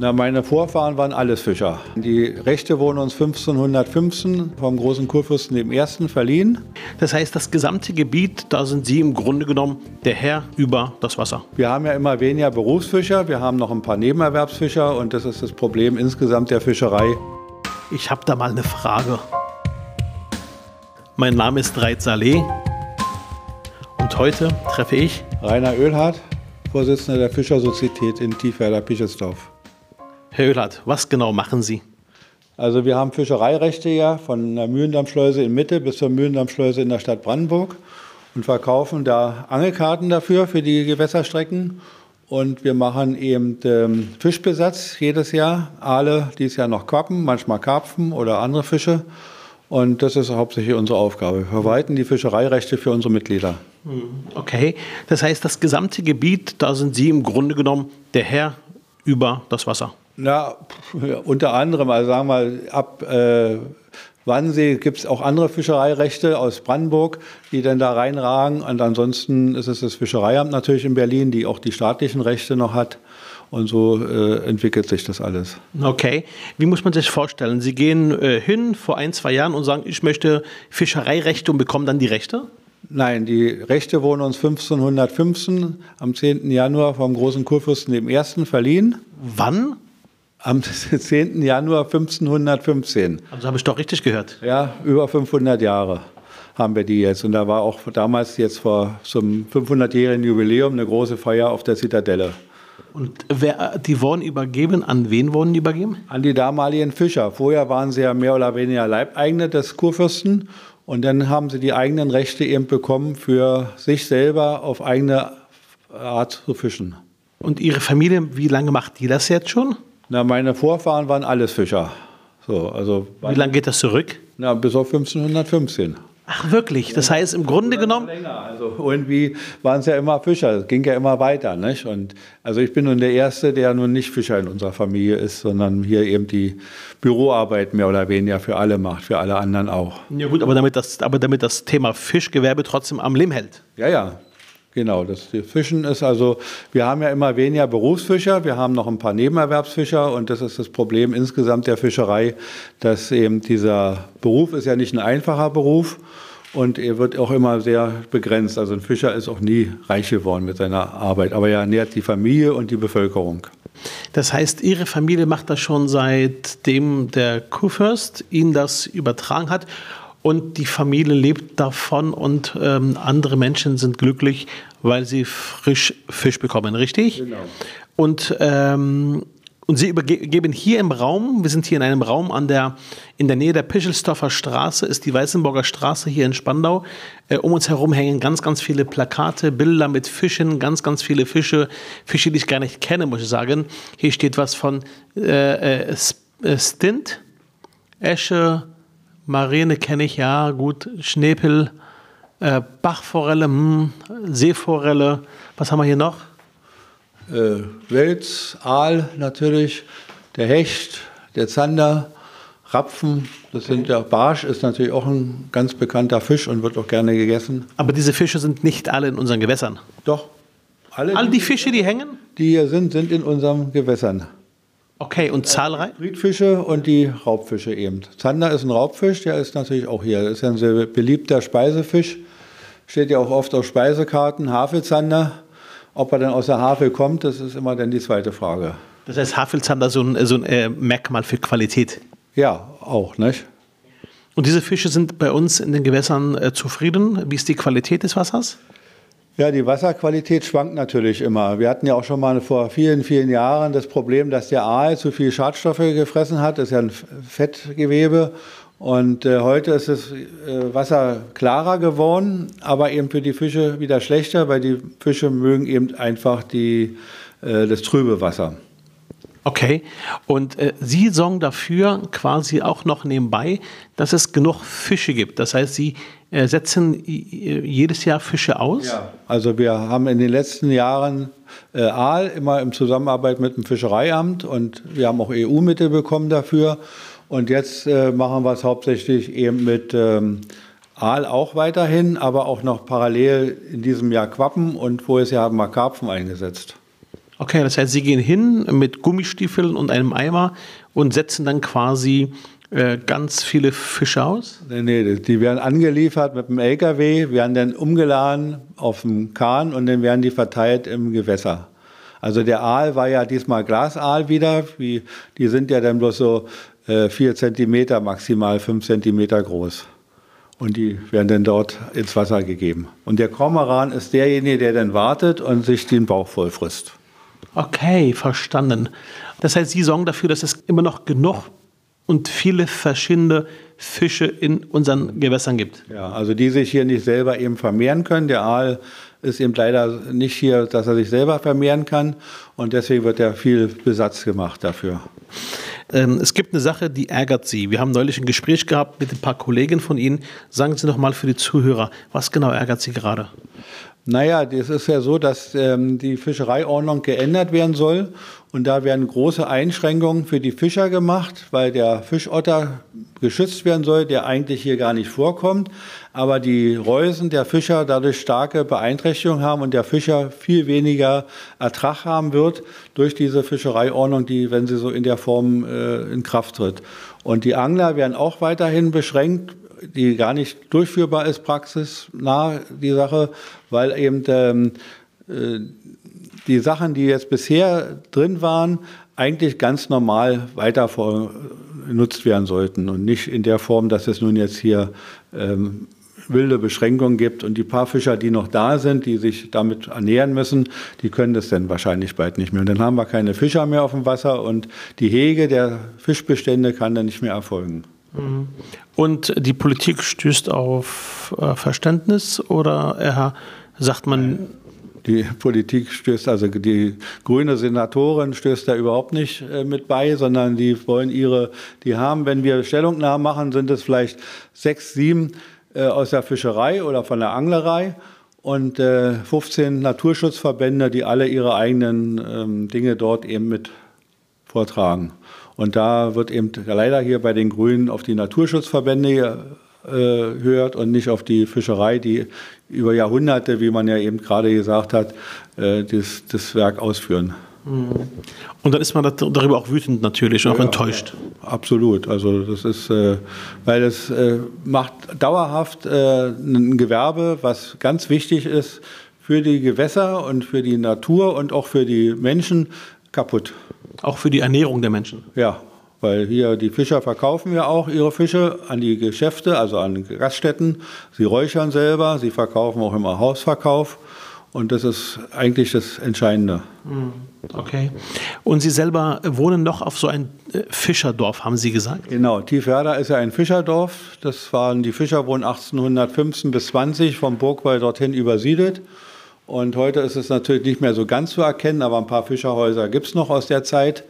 Na, meine Vorfahren waren alles Fischer. Die Rechte wurden uns 1515 vom großen Kurfürsten dem Ersten verliehen. Das heißt, das gesamte Gebiet, da sind Sie im Grunde genommen der Herr über das Wasser. Wir haben ja immer weniger Berufsfischer, wir haben noch ein paar Nebenerwerbsfischer und das ist das Problem insgesamt der Fischerei. Ich habe da mal eine Frage. Mein Name ist Reit Saleh und heute treffe ich Rainer Oehlhardt, Vorsitzender der Fischersozietät in Tiefwerder-Pichelsdorf. Herr Oehlhardt, was genau machen Sie? Also wir haben Fischereirechte ja von der Mühlendammschleuse in Mitte bis zur Mühlendammschleuse in der Stadt Brandenburg und verkaufen da Angelkarten dafür, für die Gewässerstrecken. Und wir machen eben ähm, Fischbesatz jedes Jahr. Aale, dieses Jahr noch Quappen, manchmal Karpfen oder andere Fische. Und das ist hauptsächlich unsere Aufgabe. Wir verwalten die Fischereirechte für unsere Mitglieder. Okay, das heißt, das gesamte Gebiet, da sind Sie im Grunde genommen der Herr über das Wasser. Na, unter anderem, also sagen wir mal, ab äh, Wannsee gibt es auch andere Fischereirechte aus Brandenburg, die dann da reinragen. Und ansonsten ist es das Fischereiamt natürlich in Berlin, die auch die staatlichen Rechte noch hat. Und so äh, entwickelt sich das alles. Okay, wie muss man sich vorstellen? Sie gehen äh, hin vor ein, zwei Jahren und sagen, ich möchte Fischereirechte und bekommen dann die Rechte? Nein, die Rechte wurden uns 1515 am 10. Januar vom großen Kurfürsten dem Ersten verliehen. Wann? Am 10. Januar 1515. Also habe ich doch richtig gehört. Ja, über 500 Jahre haben wir die jetzt. Und da war auch damals jetzt vor zum 500-jährigen Jubiläum eine große Feier auf der Zitadelle. Und wer, die wurden übergeben, an wen wurden die übergeben? An die damaligen Fischer. Vorher waren sie ja mehr oder weniger Leibeigene des Kurfürsten. Und dann haben sie die eigenen Rechte eben bekommen, für sich selber auf eigene Art zu fischen. Und Ihre Familie, wie lange macht die das jetzt schon? Na, meine Vorfahren waren alles Fischer. So, also Wie lange geht das zurück? Na, bis auf 1515. Ach wirklich? Das heißt im Grunde genommen, Länger. Also irgendwie waren es ja immer Fischer. Es ging ja immer weiter. Nicht? Und also ich bin nun der Erste, der nun nicht Fischer in unserer Familie ist, sondern hier eben die Büroarbeit mehr oder weniger für alle macht, für alle anderen auch. ja gut, aber damit das, aber damit das Thema Fischgewerbe trotzdem am Leben hält. Ja, ja. Genau, das Fischen ist also, wir haben ja immer weniger Berufsfischer, wir haben noch ein paar Nebenerwerbsfischer und das ist das Problem insgesamt der Fischerei, dass eben dieser Beruf ist ja nicht ein einfacher Beruf und er wird auch immer sehr begrenzt. Also ein Fischer ist auch nie reich geworden mit seiner Arbeit, aber er ernährt die Familie und die Bevölkerung. Das heißt, Ihre Familie macht das schon seitdem der Kurfürst Ihnen das übertragen hat und die Familie lebt davon und ähm, andere Menschen sind glücklich, weil sie frisch Fisch bekommen, richtig? Genau. Und, ähm, und Sie übergeben hier im Raum, wir sind hier in einem Raum an der, in der Nähe der Pischelsdorfer Straße, ist die Weißenburger Straße hier in Spandau. Äh, um uns herum hängen ganz, ganz viele Plakate, Bilder mit Fischen, ganz, ganz viele Fische, Fische, die ich gar nicht kenne, muss ich sagen. Hier steht was von äh, äh, äh, Stint, Esche, Marine kenne ich, ja, gut, Schnepel, äh, Bachforelle, hm, Seeforelle, was haben wir hier noch? Äh, Wels, Aal natürlich, der Hecht, der Zander, Rapfen, das sind der Barsch, ist natürlich auch ein ganz bekannter Fisch und wird auch gerne gegessen. Aber diese Fische sind nicht alle in unseren Gewässern. Doch, alle, All die Fische, die hängen? die hier sind, sind in unseren Gewässern. Okay, und zahlreich? Friedfische und die Raubfische eben. Zander ist ein Raubfisch, der ist natürlich auch hier. Das ist ja ein sehr beliebter Speisefisch. Steht ja auch oft auf Speisekarten, Havelzander. Ob er dann aus der Havel kommt, das ist immer dann die zweite Frage. Das heißt, Havelzander so ein, so ein äh, Merkmal für Qualität. Ja, auch, nicht? Und diese Fische sind bei uns in den Gewässern äh, zufrieden. Wie ist die Qualität des Wassers? Ja, die Wasserqualität schwankt natürlich immer. Wir hatten ja auch schon mal vor vielen, vielen Jahren das Problem, dass der Aal zu viel Schadstoffe gefressen hat. Das ist ja ein Fettgewebe. Und äh, heute ist das äh, Wasser klarer geworden, aber eben für die Fische wieder schlechter, weil die Fische mögen eben einfach die, äh, das trübe Wasser. Okay, und äh, Sie sorgen dafür quasi auch noch nebenbei, dass es genug Fische gibt. Das heißt, Sie äh, setzen i- jedes Jahr Fische aus? Also wir haben in den letzten Jahren äh, Aal immer in Zusammenarbeit mit dem Fischereiamt und wir haben auch EU-Mittel bekommen dafür. Und jetzt äh, machen wir es hauptsächlich eben mit ähm, Aal auch weiterhin, aber auch noch parallel in diesem Jahr Quappen und Jahr haben wir Karpfen eingesetzt. Okay, das heißt, Sie gehen hin mit Gummistiefeln und einem Eimer und setzen dann quasi äh, ganz viele Fische aus? Nee, nee, die werden angeliefert mit dem LKW, werden dann umgeladen auf dem Kahn und dann werden die verteilt im Gewässer. Also der Aal war ja diesmal Glasaal wieder. Wie, die sind ja dann bloß so äh, Zentimeter, maximal fünf Zentimeter groß. Und die werden dann dort ins Wasser gegeben. Und der Kormoran ist derjenige, der dann wartet und sich den Bauch voll frisst. Okay, verstanden. Das heißt, Sie sorgen dafür, dass es immer noch genug und viele verschiedene Fische in unseren Gewässern gibt. Ja, also die sich hier nicht selber eben vermehren können. Der Aal ist eben leider nicht hier, dass er sich selber vermehren kann. Und deswegen wird ja viel Besatz gemacht dafür. Ähm, es gibt eine Sache, die ärgert Sie. Wir haben neulich ein Gespräch gehabt mit ein paar Kollegen von Ihnen. Sagen Sie noch mal für die Zuhörer, was genau ärgert Sie gerade? Naja, es ist ja so, dass ähm, die Fischereiordnung geändert werden soll. Und da werden große Einschränkungen für die Fischer gemacht, weil der Fischotter geschützt werden soll, der eigentlich hier gar nicht vorkommt. Aber die Reusen der Fischer dadurch starke Beeinträchtigungen haben und der Fischer viel weniger Ertrag haben wird durch diese Fischereiordnung, die, wenn sie so in der Form äh, in Kraft tritt. Und die Angler werden auch weiterhin beschränkt die gar nicht durchführbar ist, praxisnah die Sache, weil eben ähm, äh, die Sachen, die jetzt bisher drin waren, eigentlich ganz normal weiter genutzt werden sollten und nicht in der Form, dass es nun jetzt hier ähm, wilde Beschränkungen gibt und die paar Fischer, die noch da sind, die sich damit ernähren müssen, die können das dann wahrscheinlich bald nicht mehr. Und dann haben wir keine Fischer mehr auf dem Wasser und die Hege der Fischbestände kann dann nicht mehr erfolgen. Mhm. Und die Politik stößt auf äh, Verständnis oder sagt man. Die Politik stößt, also die grüne Senatorin stößt da überhaupt nicht äh, mit bei, sondern die wollen ihre, die haben, wenn wir Stellungnahmen machen, sind es vielleicht sechs, sieben äh, aus der Fischerei oder von der Anglerei und 15 äh, Naturschutzverbände, die alle ihre eigenen ähm, Dinge dort eben mit vortragen. Und da wird eben leider hier bei den Grünen auf die Naturschutzverbände äh, hört und nicht auf die Fischerei, die über Jahrhunderte, wie man ja eben gerade gesagt hat, äh, das, das Werk ausführen. Mhm. Und dann ist man darüber auch wütend natürlich, auch ja, enttäuscht. Absolut. Also das ist, äh, weil es äh, macht dauerhaft äh, ein Gewerbe, was ganz wichtig ist für die Gewässer und für die Natur und auch für die Menschen kaputt. Auch für die Ernährung der Menschen. Ja, weil hier die Fischer verkaufen ja auch ihre Fische an die Geschäfte, also an Gaststätten. Sie räuchern selber, sie verkaufen auch immer Hausverkauf. Und das ist eigentlich das Entscheidende. Hm, okay. Und Sie selber wohnen noch auf so ein äh, Fischerdorf, haben Sie gesagt? Genau, Tiefwerder ist ja ein Fischerdorf. Das waren die Fischer wurden 1815 bis 20 vom Burgwall dorthin übersiedelt. Und heute ist es natürlich nicht mehr so ganz zu erkennen, aber ein paar Fischerhäuser gibt es noch aus der Zeit.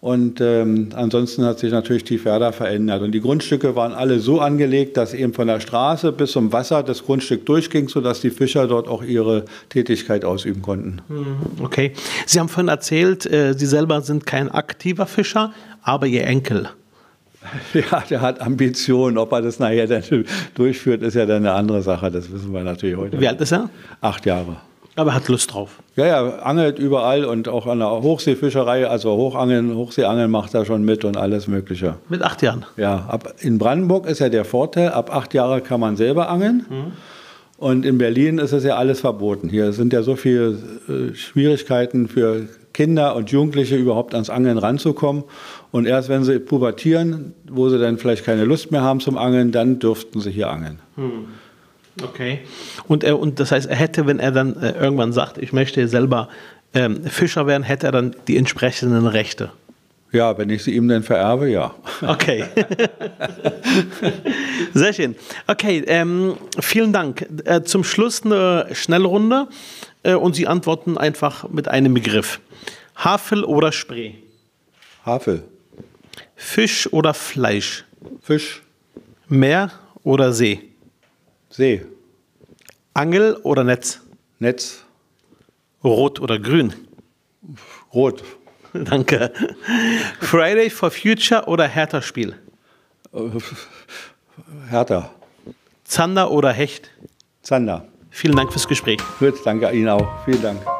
Und ähm, ansonsten hat sich natürlich die Tiefwerder verändert. Und die Grundstücke waren alle so angelegt, dass eben von der Straße bis zum Wasser das Grundstück durchging, sodass die Fischer dort auch ihre Tätigkeit ausüben konnten. Hm, okay. Sie haben vorhin erzählt, äh, Sie selber sind kein aktiver Fischer, aber Ihr Enkel. Ja, der hat Ambitionen. Ob er das nachher dann durchführt, ist ja dann eine andere Sache. Das wissen wir natürlich heute. Wie alt ist er? Acht Jahre. Aber er hat Lust drauf. Ja, er angelt überall und auch an der Hochseefischerei, also Hochangeln, Hochseeangeln macht er schon mit und alles Mögliche. Mit acht Jahren? Ja, ab, in Brandenburg ist ja der Vorteil, ab acht Jahre kann man selber angeln. Mhm. Und in Berlin ist es ja alles verboten. Hier sind ja so viele äh, Schwierigkeiten für Kinder und Jugendliche überhaupt ans Angeln ranzukommen. Und erst wenn sie pubertieren, wo sie dann vielleicht keine Lust mehr haben zum Angeln, dann dürften sie hier angeln. Mhm. Okay. Und, er, und das heißt, er hätte, wenn er dann äh, irgendwann sagt, ich möchte selber ähm, Fischer werden, hätte er dann die entsprechenden Rechte. Ja, wenn ich sie ihm dann vererbe, ja. Okay. Sehr schön. Okay, ähm, vielen Dank. Äh, zum Schluss eine Schnellrunde äh, und Sie antworten einfach mit einem Begriff. Havel oder Spree? Havel. Fisch oder Fleisch? Fisch. Meer oder See? See. Angel oder Netz? Netz. Rot oder grün? Rot. Danke. Friday for Future oder Hertha-Spiel? Hertha. Zander oder Hecht? Zander. Vielen Dank fürs Gespräch. Gut, danke Ihnen auch. Vielen Dank.